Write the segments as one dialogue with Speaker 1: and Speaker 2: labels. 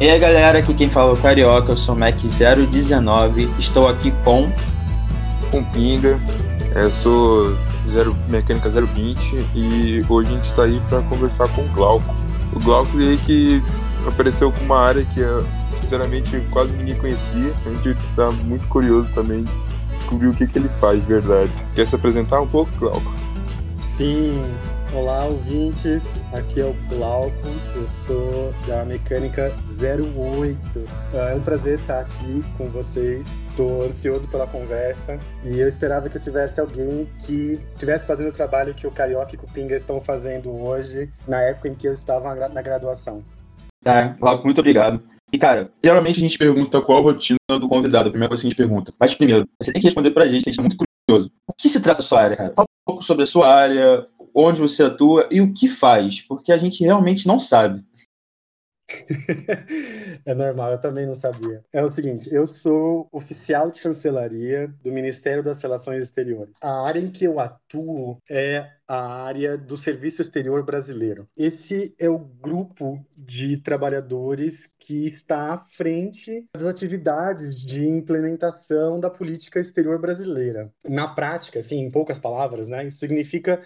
Speaker 1: E aí galera, aqui quem fala é o Carioca, eu sou o Mac019, estou aqui com.
Speaker 2: Com Pinga, eu sou zero, Mecânica 020 e hoje a gente está aí para conversar com o Glauco. O Glauco aí que apareceu com uma área que sinceramente quase ninguém conhecia, a gente está muito curioso também de descobrir o que, que ele faz de verdade. Quer se apresentar um pouco, Glauco?
Speaker 3: Sim, Olá, ouvintes. Aqui é o Glauco. Eu sou da Mecânica 08. Ah, é um prazer estar aqui com vocês. Estou ansioso pela conversa e eu esperava que eu tivesse alguém que estivesse fazendo o trabalho que o Carioca e o Pinga estão fazendo hoje, na época em que eu estava na graduação.
Speaker 1: Tá, Glauco, muito obrigado. E, cara, geralmente a gente pergunta qual a rotina do convidado, a primeira coisa que a gente pergunta. Mas, primeiro, você tem que responder pra gente, que a gente tá muito curioso. O que se trata a sua área, cara? Fala um pouco sobre a sua área, onde você atua e o que faz, porque a gente realmente não sabe.
Speaker 3: é normal, eu também não sabia. É o seguinte, eu sou oficial de chancelaria do Ministério das Relações Exteriores. A área em que eu atuo é a área do Serviço Exterior Brasileiro. Esse é o grupo de trabalhadores que está à frente das atividades de implementação da política exterior brasileira. Na prática, assim, em poucas palavras, né, isso significa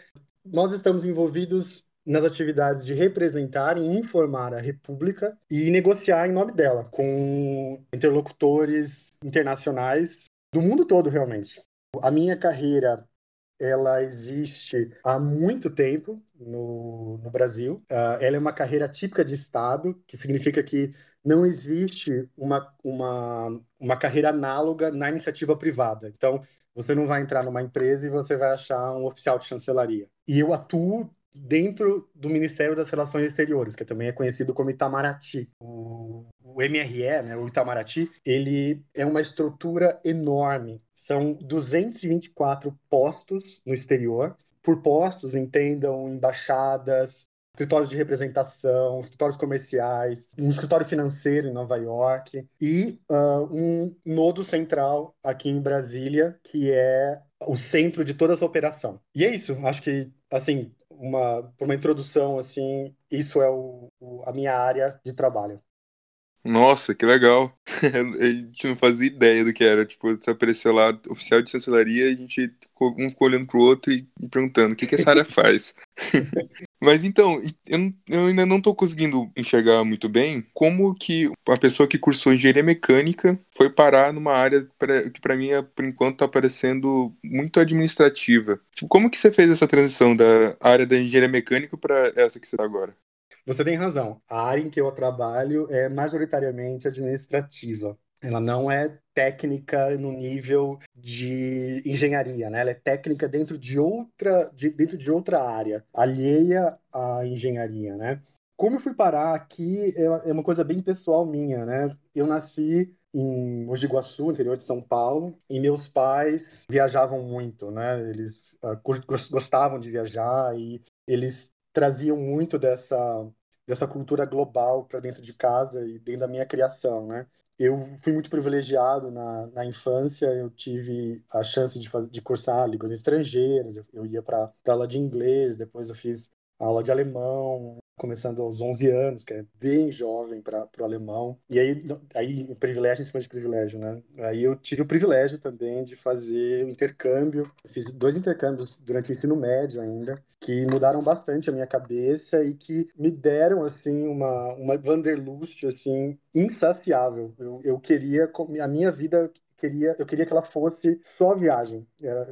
Speaker 3: nós estamos envolvidos nas atividades de representar e informar a República e negociar em nome dela com interlocutores internacionais do mundo todo, realmente. A minha carreira ela existe há muito tempo no, no Brasil. Uh, ela é uma carreira típica de Estado, que significa que não existe uma, uma, uma carreira análoga na iniciativa privada. Então, você não vai entrar numa empresa e você vai achar um oficial de chancelaria. E eu atuo dentro do Ministério das Relações Exteriores, que também é conhecido como Itamaraty. O, o MRE, né, o Itamaraty, ele é uma estrutura enorme. São 224 postos no exterior. Por postos, entendam embaixadas, escritórios de representação, escritórios comerciais, um escritório financeiro em Nova York e uh, um nodo central aqui em Brasília, que é o centro de toda essa operação. E é isso, acho que, assim, uma, uma introdução, assim, isso é o, o, a minha área de trabalho.
Speaker 2: Nossa, que legal. a gente não fazia ideia do que era. Tipo, apareceu lá, oficial de chancelaria, a gente um ficou olhando pro outro e, perguntando o que, que essa área faz. Mas então, eu, eu, ainda não estou conseguindo enxergar muito bem como que a pessoa que cursou engenharia mecânica foi parar numa área pra, que para mim, por enquanto, está parecendo muito administrativa. Tipo, como que você fez essa transição da área da engenharia mecânica para essa que você está agora?
Speaker 3: Você tem razão. A área em que eu trabalho é majoritariamente administrativa. Ela não é técnica no nível de engenharia, né? Ela é técnica dentro de outra, de, dentro de outra área, alheia à engenharia, né? Como eu fui parar aqui é, é uma coisa bem pessoal minha, né? Eu nasci em Mogi Guaçu, interior de São Paulo, e meus pais viajavam muito, né? Eles uh, gostavam de viajar e eles traziam muito dessa dessa cultura global para dentro de casa e dentro da minha criação, né? Eu fui muito privilegiado na, na infância, eu tive a chance de, fazer, de cursar línguas estrangeiras, eu, eu ia para aula de inglês, depois eu fiz aula de alemão, começando aos 11 anos, que é bem jovem para o alemão. E aí, aí privilégio em cima de privilégio, né? Aí eu tive o privilégio também de fazer um intercâmbio. Eu fiz dois intercâmbios durante o ensino médio ainda, que mudaram bastante a minha cabeça e que me deram, assim, uma, uma Wanderlust, assim, insaciável. Eu, eu queria, a minha vida queria, eu queria que ela fosse só viagem.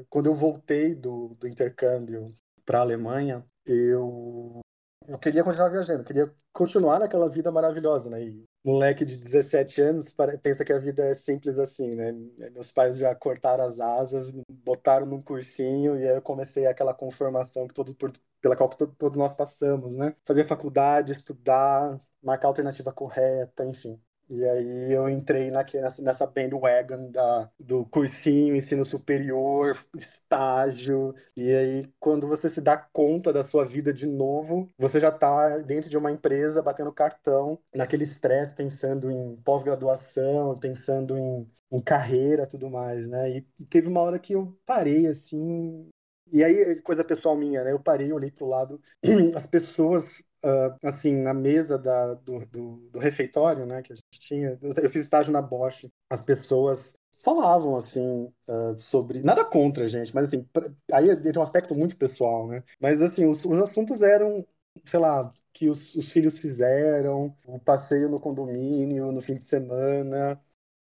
Speaker 3: Quando eu voltei do, do intercâmbio para a Alemanha, eu eu queria continuar viajando, queria continuar naquela vida maravilhosa, né? E moleque de 17 anos pensa que a vida é simples assim, né? Meus pais já cortaram as asas, botaram num cursinho e aí eu comecei aquela conformação que todos por, pela qual todos nós passamos, né? Fazer faculdade, estudar, marcar a alternativa correta, enfim. E aí eu entrei nessa, nessa bandwagon da, do cursinho, ensino superior, estágio. E aí, quando você se dá conta da sua vida de novo, você já está dentro de uma empresa batendo cartão, naquele estresse, pensando em pós-graduação, pensando em, em carreira tudo mais, né? E, e teve uma hora que eu parei, assim, E aí, coisa pessoal minha, né? Eu parei, olhei pro lado, as pessoas Uh, assim, na mesa da, do, do, do, refeitório, né, que a gente tinha, eu fiz estágio na Bosch, as pessoas falavam, assim, uh, sobre, nada contra, gente, mas assim, pra, aí tem um aspecto muito pessoal, né, mas assim, os, os assuntos eram, sei lá, que os, os filhos fizeram, o passeio no condomínio, no fim de semana,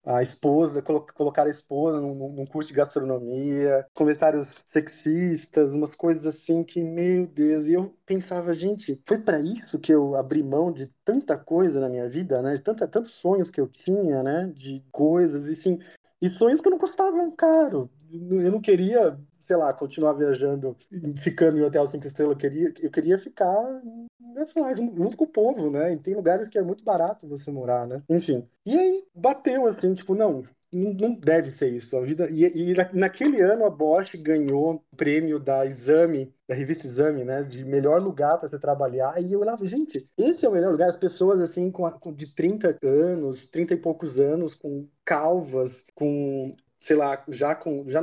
Speaker 3: a esposa, colocar a esposa num, num, curso de gastronomia, comentários sexistas, umas coisas assim que, meu Deus, e eu pensava, gente, foi para isso que eu abri mão de tanta coisa na minha vida, né? De tanta, tantos sonhos que eu tinha, né? De coisas, e assim, e sonhos que não custavam caro. Eu não queria sei lá, continuar viajando, ficando em hotel cinco estrelas, eu queria, eu queria ficar, sei lá, junto com o povo, né? E tem lugares que é muito barato você morar, né? Enfim. E aí bateu assim, tipo, não, não deve ser isso. A vida e, e, naquele ano a Bosch ganhou o prêmio da Exame, da revista Exame, né, de melhor lugar para você trabalhar. E eu olhava, gente, esse é o melhor lugar. As pessoas assim com, com de 30 anos, 30 e poucos anos, com calvas, com sei lá, já com, já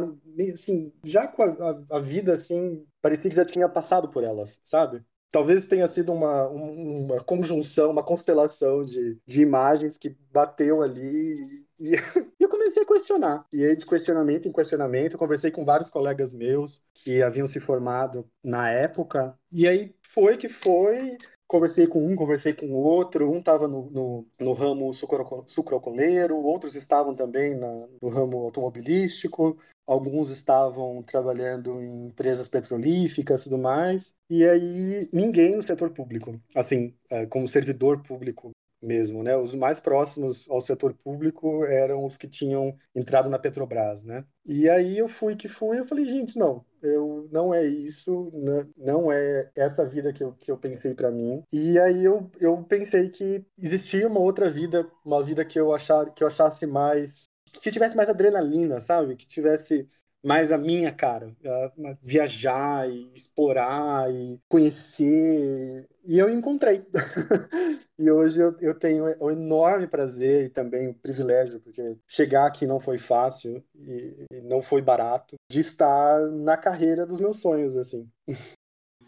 Speaker 3: assim, já com a, a, vida assim, parecia que já tinha passado por elas, sabe? Talvez tenha sido uma, uma conjunção, uma constelação de, de imagens que bateu ali e, e eu comecei a questionar. E aí, de questionamento em questionamento, eu conversei com vários colegas meus que haviam se formado na época. E aí foi que foi conversei com um, conversei com o outro, um estava no, no, no, ramo sucrocoleiro, outros estavam também na, no ramo automobilístico, alguns estavam trabalhando em empresas petrolíficas e tudo mais, e aí ninguém no setor público, assim, é, como servidor público mesmo, né? Os mais próximos ao setor público eram os que tinham entrado na Petrobras, né? E aí eu fui que fui, eu falei, gente, não, eu não é isso, não é essa vida que eu, que eu pensei para mim. E aí eu, eu pensei que existia uma outra vida, uma vida que eu achar, que eu achasse mais que tivesse mais adrenalina, sabe? Que tivesse mais a minha cara, viajar e explorar e conhecer. E eu encontrei. e hoje eu, eu tenho o enorme prazer e também o privilégio, porque chegar aqui não foi fácil e, e não foi barato, de estar na carreira dos meus sonhos, assim.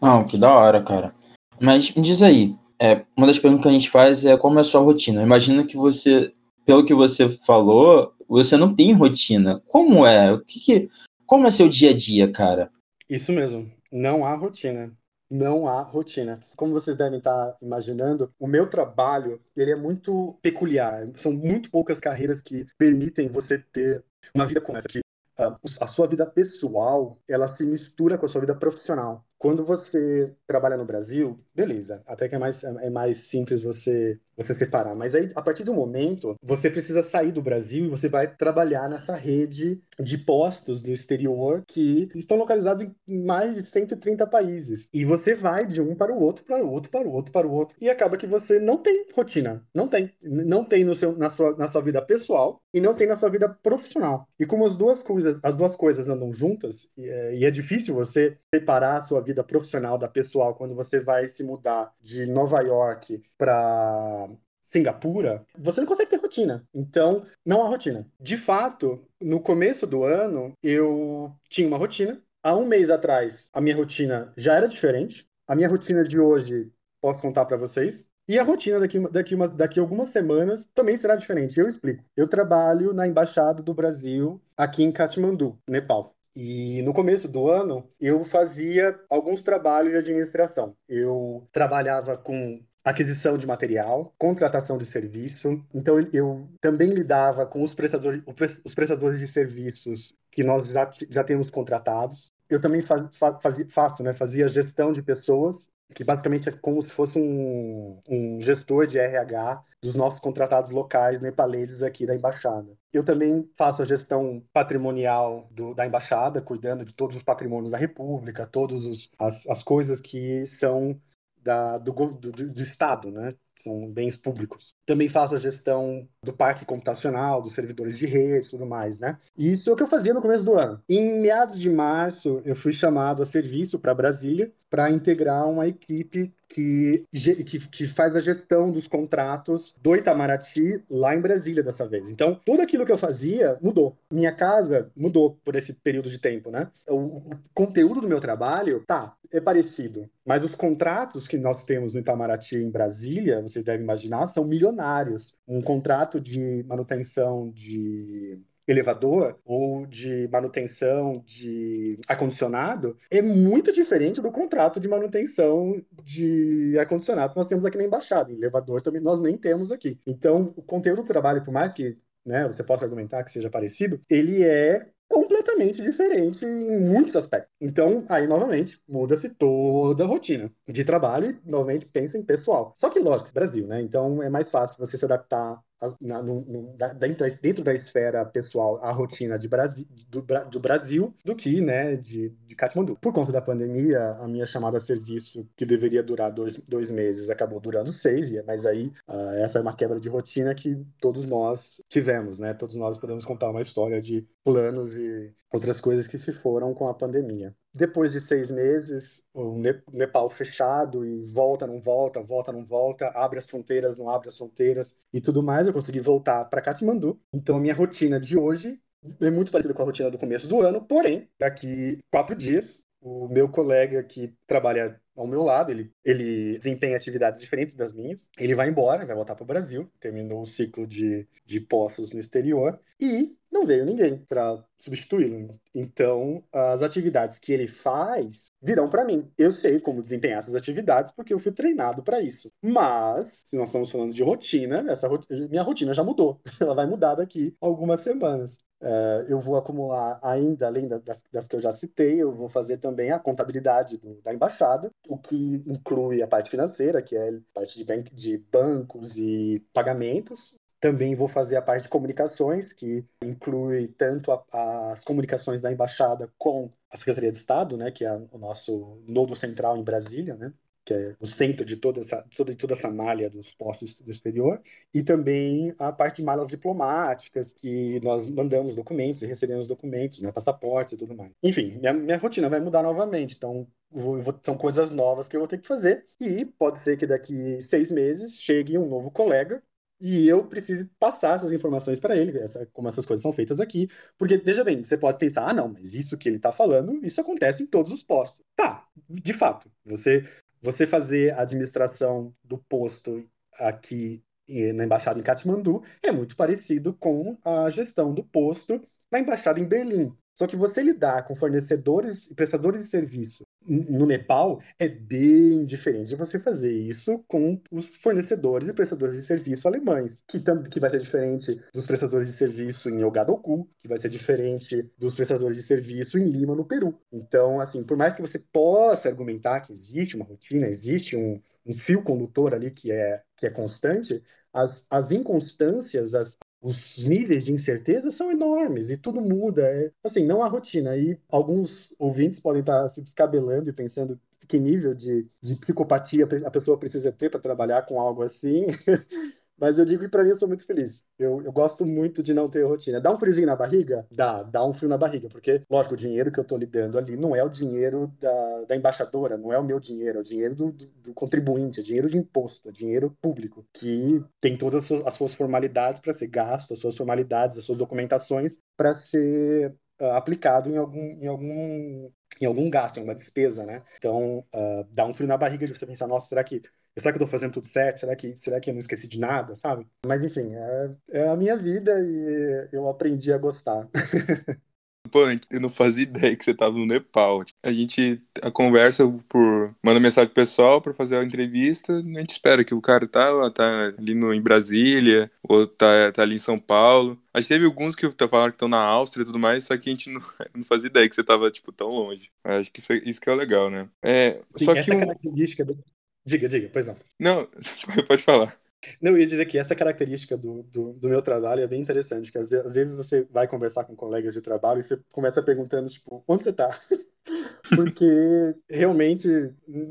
Speaker 1: Não, que da hora, cara. Mas me diz aí, é, uma das perguntas que a gente faz é como é a sua rotina. Imagina que você, pelo que você falou, você não tem rotina. Como é? O que, que como é seu dia a dia, cara?
Speaker 3: Isso mesmo. Não há rotina. Não há rotina. Como vocês devem estar imaginando, o meu trabalho ele é muito peculiar. São muito poucas carreiras que permitem você ter uma vida como essa, que a sua vida pessoal ela se mistura com a sua vida profissional. Quando você trabalha no Brasil, beleza, até que é mais, é mais simples você você separar. Mas aí, a partir do momento, você precisa sair do Brasil e você vai trabalhar nessa rede de postos do exterior que estão localizados em mais de 130 países. E você vai de um para o outro, para o outro, para o outro, para o outro. E acaba que você não tem rotina. Não tem. Não tem no seu, na, sua, na sua vida pessoal e não tem na sua vida profissional. E como as duas coisas, as duas coisas andam juntas, e é, e é difícil você separar a sua vida profissional da pessoal quando você vai se mudar de Nova York para Singapura, você não consegue ter rotina. Então, não há rotina. De fato, no começo do ano, eu tinha uma rotina. Há um mês atrás, a minha rotina já era diferente. A minha rotina de hoje, posso contar para vocês. E a rotina daqui, daqui, uma, daqui algumas semanas também será diferente. Eu explico. Eu trabalho na Embaixada do Brasil aqui em Katmandu, Nepal. E no começo do ano, eu fazia alguns trabalhos de administração. Eu trabalhava com aquisição de material, contratação de serviço. Então, eu também lidava com os prestadores, os prestadores de serviços que nós já, já temos contratados. Eu também faz, faz, faço, né, fazia gestão de pessoas, que basicamente é como se fosse um, um gestor de RH dos nossos contratados locais nepaleses aqui da embaixada. Eu também faço a gestão patrimonial do, da embaixada, cuidando de todos os patrimônios da República, todas as, as coisas que são da, do, do, do, Estado, né? São bens públicos. Também faço a gestão do parque computacional, dos servidores de rede e tudo mais, né? Isso é o que eu fazia no começo do ano. Em meados de março, eu fui chamado a serviço para Brasília para integrar uma equipe que, que, que, faz a gestão dos contratos do Itamaraty lá em Brasília dessa vez. Então, tudo aquilo que eu fazia mudou. Minha casa mudou por esse período de tempo, né? O, o conteúdo do meu trabalho, tá, é parecido. Mas os contratos que nós temos no Itamaraty em Brasília, vocês devem imaginar, são milionários. Um contrato de manutenção de elevador ou de manutenção de ar-condicionado é muito diferente do contrato de manutenção de ar-condicionado que nós temos aqui na embaixada. Elevador também nós nem temos aqui. Então, o conteúdo do trabalho, por mais que né, você possa argumentar que seja parecido, ele é completamente diferente em muitos aspectos. Então, aí, novamente, muda-se toda a rotina de trabalho e, novamente, pensa em pessoal. Só que, lógico, Brasil, né? Então, é mais fácil você se adaptar na, no, no, da, dentro, da esfera pessoal a rotina de Brasi, do, do, Brasil do que né, de, de Katmandu. Por conta da pandemia, a minha chamada a serviço, que deveria durar dois, dois meses, acabou durando seis, mas aí uh, essa é uma quebra de rotina que todos nós tivemos, né? Todos nós podemos contar uma história de planos e outras coisas que se foram com a pandemia. Depois de seis meses, o Nepal fechado e volta, não volta, volta, não volta, abre as fronteiras, não abre as fronteiras e tudo mais, eu consegui voltar para Katmandu. Então, a minha rotina de hoje é muito parecida com a rotina do começo do ano, porém, daqui quatro dias, o meu colega que trabalha ao meu lado, ele, ele desempenha atividades diferentes das minhas. Ele vai embora, vai voltar para o Brasil, terminou o ciclo de, de postos no exterior e não veio ninguém para substituí-lo. Então, as atividades que ele faz virão para mim. Eu sei como desempenhar essas atividades porque eu fui treinado para isso. Mas, se nós estamos falando de rotina, essa minha rotina já mudou. Ela vai mudar daqui algumas semanas. Uh, eu vou acumular ainda, além das, das, que eu já citei, eu vou fazer também a contabilidade do, da embaixada, o que inclui a parte financeira, que é a parte de, bank, de bancos e pagamentos, também vou fazer a parte de comunicações, que inclui tanto a, as comunicações da embaixada com a Secretaria de Estado, né, que é o nosso nodo central em Brasília, né, que é o centro de toda essa, toda, toda essa malha dos postos do exterior, e também a parte de malas diplomáticas, que nós mandamos documentos e recebemos documentos, né, passaportes e tudo mais. Enfim, minha, minha rotina vai mudar novamente, então vou, são coisas novas que eu vou ter que fazer, e pode ser que daqui seis meses chegue um novo colega e eu preciso passar essas informações para ele, essa, como essas coisas são feitas aqui. Porque, veja bem, você pode pensar, ah, não, mas isso que ele está falando, isso acontece em todos os postos. Tá, de fato. Você, você fazer a administração do posto aqui na embaixada em Katmandu é muito parecido com a gestão do posto na embaixada em Berlim. Só que você lidar com fornecedores e prestadores de serviço no Nepal é bem diferente de você fazer isso com os fornecedores e prestadores de serviço alemães, que, que vai ser diferente dos prestadores de serviço em Ogadoku, que vai ser diferente dos prestadores de serviço em Lima, no Peru. Então, assim, por mais que você possa argumentar que existe uma rotina, existe um, um fio condutor ali que é, que é constante, as, as inconstâncias, as, os níveis de incerteza são enormes e tudo muda. É, assim, não há rotina. E alguns ouvintes podem estar se descabelando e pensando que nível de, de psicopatia a pessoa precisa ter para trabalhar com algo assim. Mas eu digo que para mim eu sou muito feliz. Eu, eu gosto muito de não ter rotina. Dá um friozinho na barriga? Dá, dá um frio na barriga. Porque, lógico, o dinheiro que eu estou lidando ali não é o dinheiro da, da embaixadora, não é o meu dinheiro, é o dinheiro do, do, do contribuinte, é dinheiro de imposto, é dinheiro público, que tem todas as suas formalidades para ser gasto, as suas formalidades, as suas documentações para ser uh, aplicado em algum, em algum em algum gasto, em alguma despesa, né? Então, uh, dá um frio na barriga de você pensar, nossa, será que será que eu tô fazendo tudo certo? Será que, será que eu não esqueci de nada, sabe? Mas enfim, é, é a minha vida e eu aprendi a gostar.
Speaker 2: Pô, eu não fazia ideia que você tava no Nepal. A gente a conversa por. manda mensagem pessoal para fazer a entrevista. A gente espera que o cara tá, tá ali no, em Brasília, ou tá, tá ali em São Paulo. A gente teve alguns que tá falando que estão na Áustria e tudo mais, só que a gente não, não fazia ideia que você tava, tipo, tão longe. Acho que isso, isso que é legal, né? É,
Speaker 3: Sim,
Speaker 2: só que. Um...
Speaker 3: característica do, Diga, diga, pois não.
Speaker 2: Não, pode falar.
Speaker 3: Não, eu ia dizer que essa característica do, do, do, meu trabalho é bem interessante, que às, às, vezes você vai conversar com colegas de trabalho e você começa perguntando, tipo, onde você tá? Porque realmente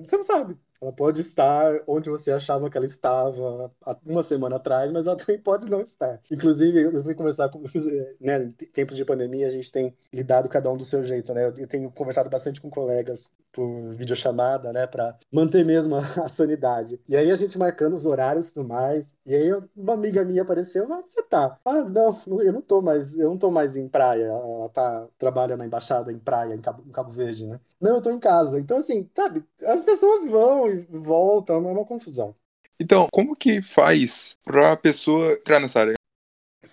Speaker 3: você não sabe. Ela pode estar onde você achava que ela estava há uma semana atrás, mas ela também pode não estar. Inclusive, eu fui conversar com. Fiz, né, em tempos de pandemia, a gente tem lidado cada um do seu jeito, né? Eu tenho conversado bastante com colegas por videochamada, né, para manter mesmo a, sanidade. E aí a gente marcando os horários e tudo mais. E aí uma amiga minha apareceu, onde você tá? Ah, não, eu não tô mais, eu não tô mais em praia. Ela tá trabalha na embaixada em praia em Cabo, em Cabo Verde, né? Não, eu tô em casa. Então assim, sabe, as pessoas vão e voltam, é uma confusão.
Speaker 2: Então, como que faz para a pessoa entrar nessa área?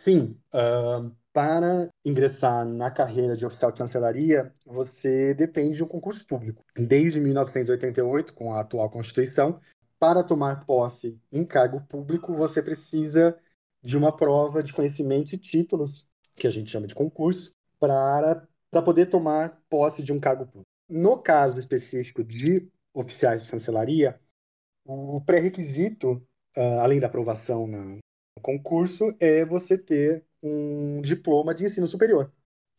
Speaker 3: Sim, uh, para ingressar na carreira de oficial de chancelaria, você depende de um concurso público. Desde 1988, com a atual Constituição, para tomar posse em cargo público, você precisa de uma prova de conhecimentos e títulos, que a gente chama de concurso, para poder tomar posse de um cargo público. No caso específico de oficiais de chancelaria, o pré-requisito, uh, além da aprovação no concurso, é você ter um diploma de ensino superior.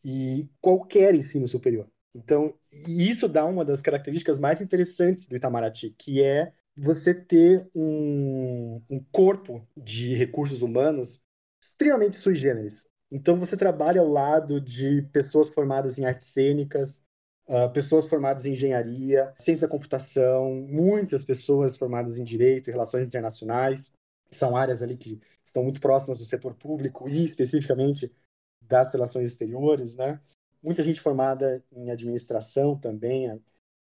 Speaker 3: E qualquer ensino superior. Então, isso dá uma das características mais interessantes do Itamaraty, que é você ter um, um corpo de recursos humanos extremamente sui generis. Então, você trabalha ao lado de pessoas formadas em artes cênicas, uh, pessoas formadas em engenharia, ciência da computação, muitas pessoas formadas em direito e relações internacionais, são áreas ali que estão muito próximas do setor público e especificamente das relações exteriores, né? Muita gente formada em administração também,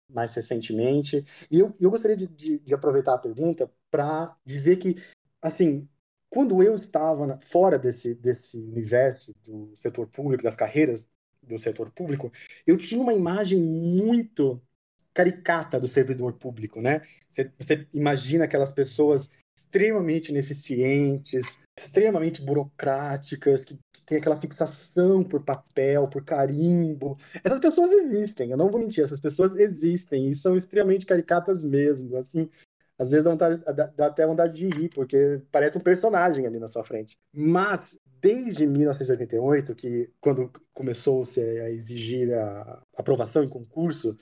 Speaker 3: mais recentemente. E eu, eu gostaria de, de, de aproveitar a pergunta para dizer que, assim, quando eu estava na, fora desse, desse universo do setor público, das carreiras do setor público, eu tinha uma imagem muito caricata do servidor público, né? Você, você imagina aquelas pessoas extremamente ineficientes, extremamente burocráticas, que, que tem aquela fixação por papel, por carimbo. Essas pessoas existem, eu não vou mentir, essas pessoas existem e são extremamente caricatas mesmo, assim. Às vezes dá, vontade, dá, até vontade de rir, porque parece um personagem ali na sua frente. Mas, desde 1988, que quando começou-se a exigir a aprovação em concurso,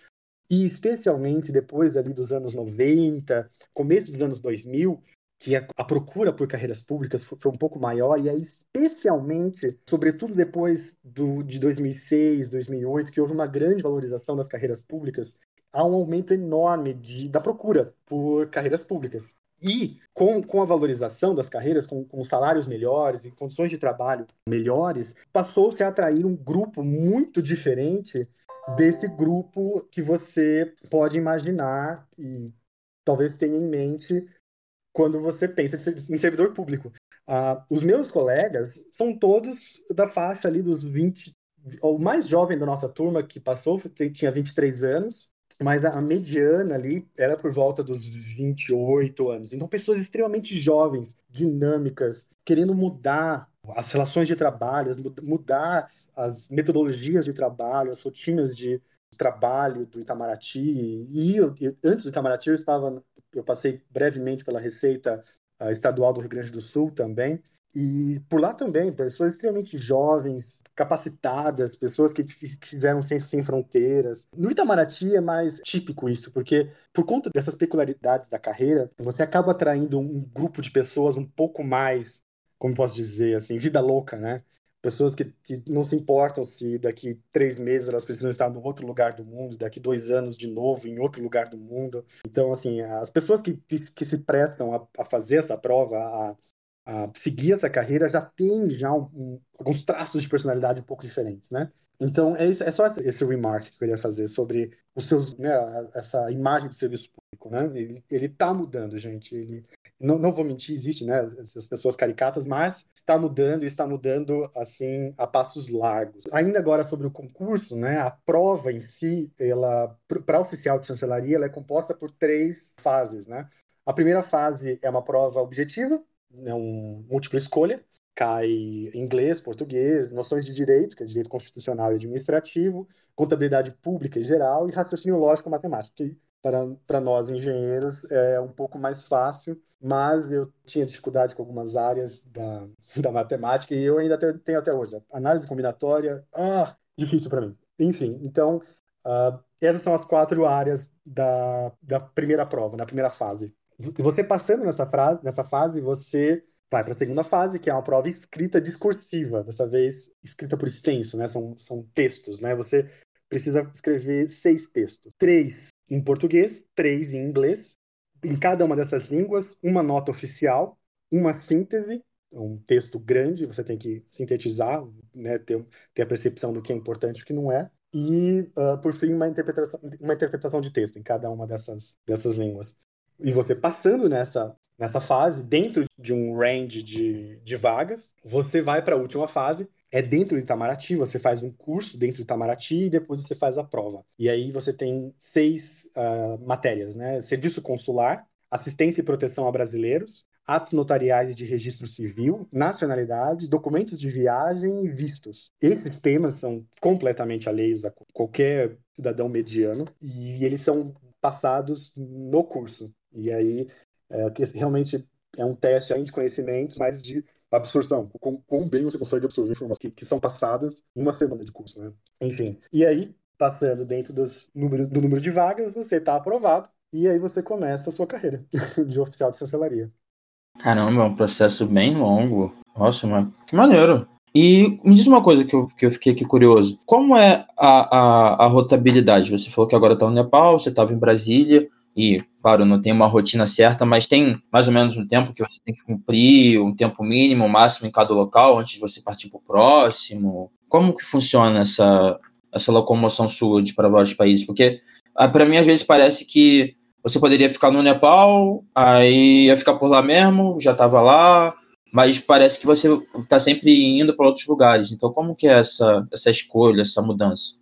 Speaker 3: e especialmente depois ali dos anos 90, começo dos anos 2000, que a, procura por carreiras públicas foi, um pouco maior, e é especialmente, sobretudo depois do, de 2006, 2008, que houve uma grande valorização das carreiras públicas, há um aumento enorme de, da procura por carreiras públicas. E com, com a valorização das carreiras, com, com salários melhores e condições de trabalho melhores, passou-se a atrair um grupo muito diferente desse grupo que você pode imaginar e talvez tenha em mente quando você pensa em servidor público. Uh, os meus colegas são todos da faixa ali dos 20. O mais jovem da nossa turma que passou tinha 23 anos, mas a, mediana ali era por volta dos 28 anos. Então, pessoas extremamente jovens, dinâmicas, querendo mudar as relações de trabalho, mudar as metodologias de trabalho, as rotinas de trabalho do Itamaraty. E, e antes do Itamaraty, eu estava eu passei brevemente pela Receita Estadual do Rio Grande do Sul também. E por lá também, pessoas extremamente jovens, capacitadas, pessoas que fizeram Ciências Sem Fronteiras. No Itamaraty é mais típico isso, porque por conta dessas peculiaridades da carreira, você acaba atraindo um grupo de pessoas um pouco mais, como posso dizer, assim, vida louca, né? pessoas que, que não se importam se daqui três meses elas precisam estar no outro lugar do mundo, daqui dois anos de novo em outro lugar do mundo. Então, assim, as pessoas que, que, que se prestam a, a, fazer essa prova, a, a seguir essa carreira, já têm já um, um, alguns traços de personalidade um pouco diferentes, né? Então, é, é só esse, esse remark que eu queria fazer sobre os seus, né, essa imagem do serviço público, né? Ele, ele tá mudando, gente. Ele, não, não vou mentir, existe, né, essas pessoas caricatas, mas está mudando e está mudando, assim, a passos largos. Ainda agora sobre o concurso, né, a prova em si, ela, para oficial de chancelaria, ela é composta por três fases, né? A primeira fase é uma prova objetiva, é um múltipla escolha, cai inglês, português, noções de direito, que é direito constitucional e administrativo, contabilidade pública e geral e raciocínio lógico matemático, que para, para nós engenheiros é um pouco mais fácil, mas eu tinha dificuldade com algumas áreas da, da matemática e eu ainda tenho até hoje. Análise combinatória, ah, difícil para mim. Enfim, então, uh, essas são as quatro áreas da, da primeira prova, na primeira fase. Você passando nessa, frase, nessa fase, você vai para a segunda fase, que é uma prova escrita discursiva, dessa vez escrita por extenso, né? São, são textos, né? Você precisa escrever seis textos. Três em português, três em inglês. Em cada uma dessas línguas, uma nota oficial, uma síntese, um texto grande, você tem que sintetizar, né? ter, ter a percepção do que é importante e o que não é. E, uh, por fim, uma interpretação, uma interpretação de texto em cada uma dessas, dessas línguas. E você passando nessa, nessa fase, dentro de um range de, de vagas, você vai para a última fase, é dentro de Itamaraty, você faz um curso dentro de Itamaraty e depois você faz a prova. E aí você tem seis uh, matérias, né? Serviço consular, assistência e proteção a brasileiros, atos notariais de registro civil, nacionalidade, documentos de viagem e vistos. Esses temas são completamente alheios a qualquer cidadão mediano e eles são passados no curso. E aí, é, realmente é um teste aí de conhecimentos, mas de absorção. Quão, quão bem você consegue absorver informações que, que, são passadas em uma semana de curso, né? Enfim. E aí, passando dentro dos número, do número de vagas, você está aprovado. E aí você começa a sua carreira de oficial de chancelaria.
Speaker 1: Caramba, é um processo bem longo. Nossa, mas que maneiro. E me diz uma coisa que eu, que eu fiquei aqui curioso. Como é a, a, a rotabilidade? Você falou que agora está no Nepal, você estava em Brasília, e, claro, não tem uma rotina certa, mas tem mais ou menos um tempo que você tem que cumprir, um tempo mínimo, máximo em cada local, antes de você partir para o próximo. Como que funciona essa, essa locomoção sua de para vários países? Porque, ah, para mim, às vezes parece que você poderia ficar no Nepal, aí ia ficar por lá mesmo, já estava lá, mas parece que você está sempre indo para outros lugares. Então, como que é essa, essa escolha, essa mudança?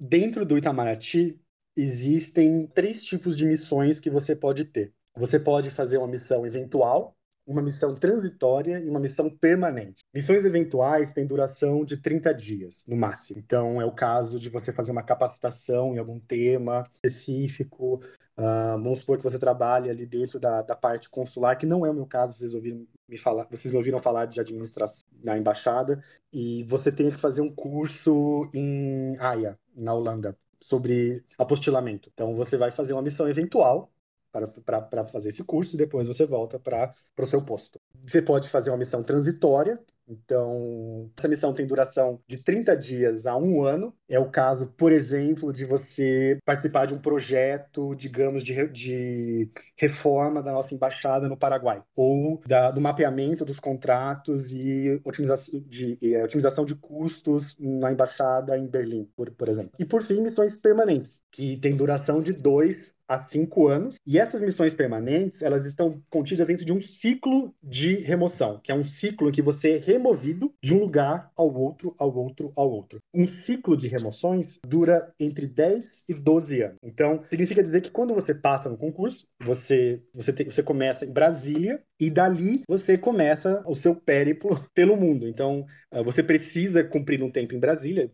Speaker 3: Dentro do Itamaraty, existem três tipos de missões que você pode ter. Você pode fazer uma missão eventual, uma missão transitória e uma missão permanente. Missões eventuais têm duração de 30 dias, no máximo. Então, é o caso de você fazer uma capacitação em algum tema específico. Uh, vamos supor que você trabalhe ali dentro da, da parte consular, que não é o meu caso, vocês ouviram me falar, vocês me ouviram falar de administração na embaixada, e você tem que fazer um curso em Haia, na Holanda, sobre apostilamento. Então, você vai fazer uma missão eventual para fazer esse curso e depois você volta para o seu posto. Você pode fazer uma missão transitória, então, essa missão tem duração de 30 dias a um ano. É o caso, por exemplo, de você participar de um projeto, digamos, de, de reforma da nossa embaixada no Paraguai, ou da, do mapeamento dos contratos e otimização de, e, otimização de custos na embaixada em Berlim, por, por exemplo. E, por fim, missões permanentes, que tem duração de dois há cinco anos. E essas missões permanentes, elas estão contidas dentro de um ciclo de remoção, que é um ciclo em que você é removido de um lugar ao outro, ao outro, ao outro. Um ciclo de remoções dura entre 10 e 12 anos. Então, significa dizer que quando você passa no concurso, você, você, tem, você começa em Brasília e dali você começa o seu périplo pelo mundo. Então, ah, você precisa cumprir um tempo em Brasília.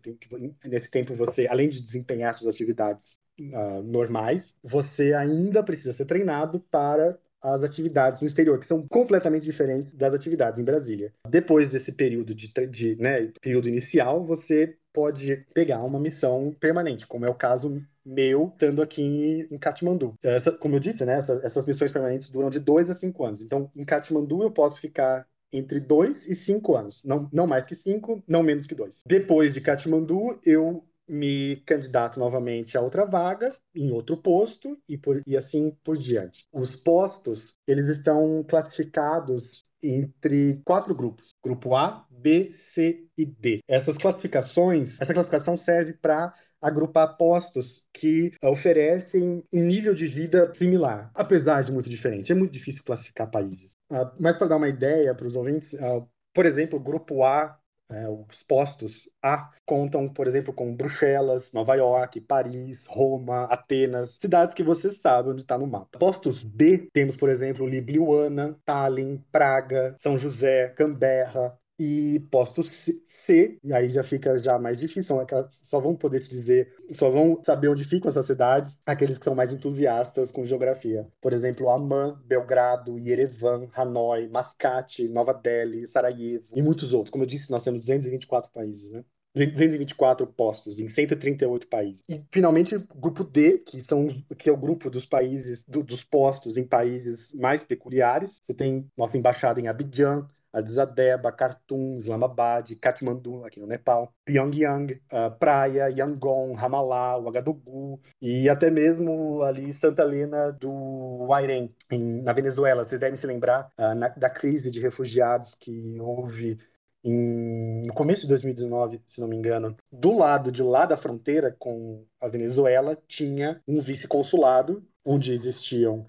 Speaker 3: Nesse tempo, você, além de desempenhar suas atividades uh, normais, você ainda precisa ser treinado para as atividades no exterior, que são completamente diferentes das atividades em Brasília. Depois desse período de, de né, período inicial, você pode pegar uma missão permanente, como é o caso meu estando aqui em Katmandu. Essa, como eu disse, né, essa, essas missões permanentes duram de dois a cinco anos. Então, em Katmandu eu posso ficar entre dois e cinco anos, não, não mais que cinco, não menos que dois. Depois de Katmandu, eu me candidato novamente a outra vaga em outro posto e, por, e assim por diante. Os postos eles estão classificados entre quatro grupos: grupo A, B, C e D. Essas classificações, essa classificação serve para agrupar postos que oferecem um nível de vida similar, apesar de muito diferente. É muito difícil classificar países. Uh, mas para dar uma ideia para os ouvintes, uh, por exemplo, grupo A é, os postos A contam, por exemplo, com Bruxelas, Nova York, Paris, Roma, Atenas, cidades que você sabe onde está no mapa. Postos B temos, por exemplo, Ljubljana, Tallinn, Praga, São José, Canberra, e posto C, e aí já fica já mais difícil, só vão poder te dizer, só vão saber onde ficam essas cidades aqueles que são mais entusiastas com geografia. Por exemplo, Amman, Belgrado, Yerevan, Hanoi, Mascate, Nova Delhi, Sarajevo e muitos outros. Como eu disse, nós temos 224 países, né? 224 postos em 138 países. E finalmente grupo D, que são que é o grupo dos países do, dos postos em países mais peculiares. Você tem nossa embaixada em Abidjan, Addis Abeba, Khartoum, Islamabad, Kathmandu, aqui no Nepal, Pyongyang, uh, Praia, Yangon, Ramallah, Ouagadougou e até mesmo ali Santa Helena do Airem, em, na Venezuela. Vocês devem se lembrar uh, na, da crise de refugiados que houve em, no começo de 2019, se não me engano, do lado de lá da fronteira com a Venezuela, tinha um vice-consulado, onde existiam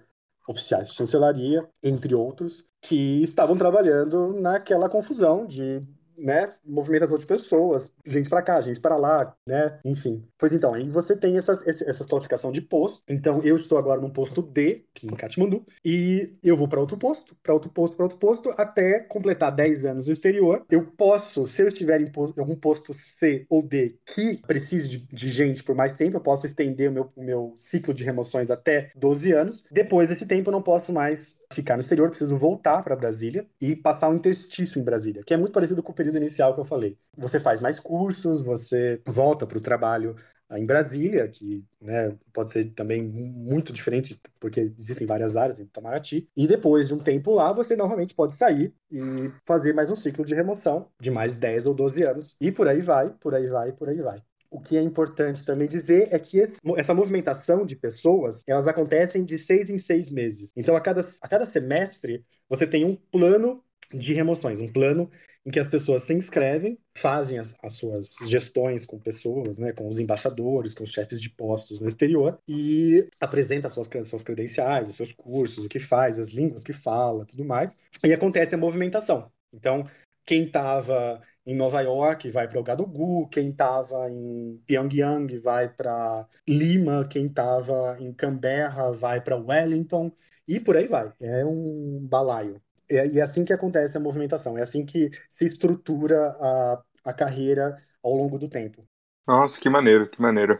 Speaker 3: oficiais de chancelaria, entre outros, que estavam trabalhando naquela confusão de né, movimentação de pessoas, gente para cá, gente para lá, né, enfim. Pois então, aí você tem essas, essas classificação de posto. Então, eu estou agora no posto D, aqui em Katmandu, e eu vou para outro posto, para outro posto, para outro posto, até completar 10 anos no exterior. Eu posso, se eu estiver em, posto, algum posto C ou D que precise de, de, gente por mais tempo, eu posso estender o meu, o meu ciclo de remoções até 12 anos. Depois desse tempo, eu não posso mais ficar no exterior, preciso voltar para Brasília e passar um interstício em Brasília, que é muito parecido com o período inicial que eu falei. Você faz mais cursos, você volta para o trabalho ah, em Brasília, que né, pode ser também muito diferente, porque existem várias áreas em Itamaraty, e depois de um tempo lá, você novamente pode sair e fazer mais um ciclo de remoção de mais 10 ou 12 anos, e por aí vai, por aí vai, por aí vai. O que é importante também dizer é que esse, essa movimentação de pessoas, elas acontecem de seis em seis meses. Então, a cada, a cada semestre, você tem um plano de remoções, um plano em que as pessoas se inscrevem, fazem as, as, suas gestões com pessoas, né, com os embaixadores, com os chefes de postos no exterior e apresenta as suas, suas credenciais, os seus cursos, o que faz, as línguas que fala, tudo mais. E acontece a movimentação. Então, quem estava em Nova York vai para o Gadogu, quem estava em Pyongyang vai para Lima, quem estava em Canberra vai para Wellington e por aí vai. É um balaio. É, e é assim que acontece a movimentação, é assim que se estrutura a, a carreira ao longo do tempo.
Speaker 2: Nossa, que maneiro, que maneiro.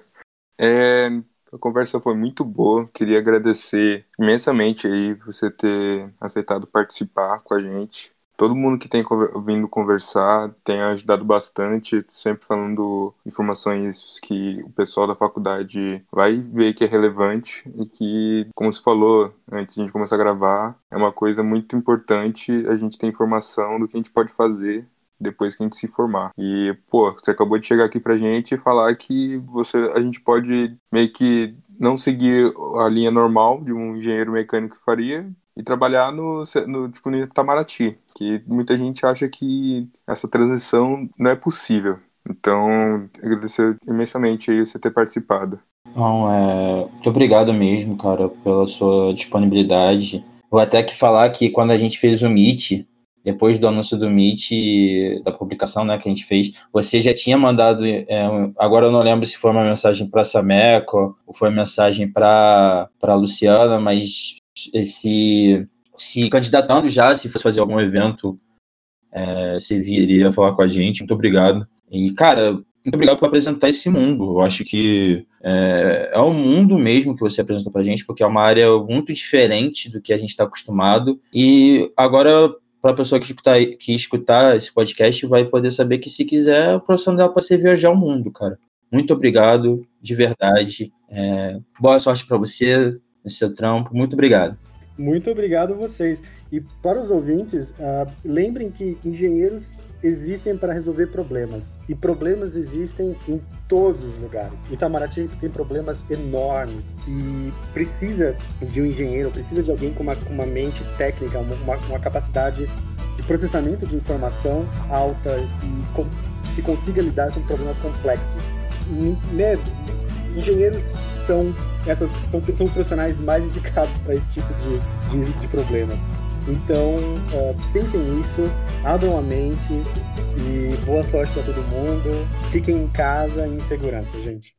Speaker 2: É, a conversa foi muito boa. Queria agradecer imensamente aí você ter aceitado participar com a gente todo mundo que tem vindo conversar tem ajudado bastante, sempre falando informações que o pessoal da faculdade vai ver que é relevante e que, como se falou antes de a gente começar a gravar, é uma coisa muito importante a gente ter informação do que a gente pode fazer depois que a gente se formar. E, pô, você acabou de chegar aqui pra gente e falar que você, a gente pode meio que não seguir a linha normal de um engenheiro mecânico faria e trabalhar no, no, tipo, no Itamaraty, que muita gente acha que essa transição não é possível. Então, agradecer imensamente aí você ter participado.
Speaker 1: Não, é... Muito obrigado mesmo, cara, pela sua disponibilidade. Vou até que falar que quando a gente fez o Meet, depois do anúncio do Meet, da publicação né, que a gente fez, você já tinha mandado. É, agora eu não lembro se foi uma mensagem para a Sameco ou foi uma mensagem para a Luciana, mas se, se candidatando já, se fosse fazer algum evento, é, você viria falar com a gente. Muito obrigado. E, cara, muito obrigado por apresentar esse mundo. Eu acho que é, é um mundo mesmo que você apresentou pra gente, porque é uma área muito diferente do que a gente está acostumado. E agora, para a pessoa que escutar, que escutar esse podcast, vai poder saber que, se quiser, a profissão dela pode ser viajar o mundo, cara. Muito obrigado, de verdade. É, boa sorte para você no seu trampo. Muito obrigado.
Speaker 3: Muito obrigado a vocês. E para os ouvintes, uh, lembrem que engenheiros existem para resolver problemas. E problemas existem em todos os lugares. Itamaraty tem problemas enormes e precisa de um engenheiro, precisa de alguém com uma, uma mente técnica, uma, uma capacidade de processamento de informação alta e com, que consiga lidar com problemas complexos. E, né, engenheiros são essas são, são profissionais mais indicados para esse tipo de, de, de problemas. Então, uh, pensem nisso, abram a mente e boa sorte para todo mundo. Fiquem em casa em segurança, gente.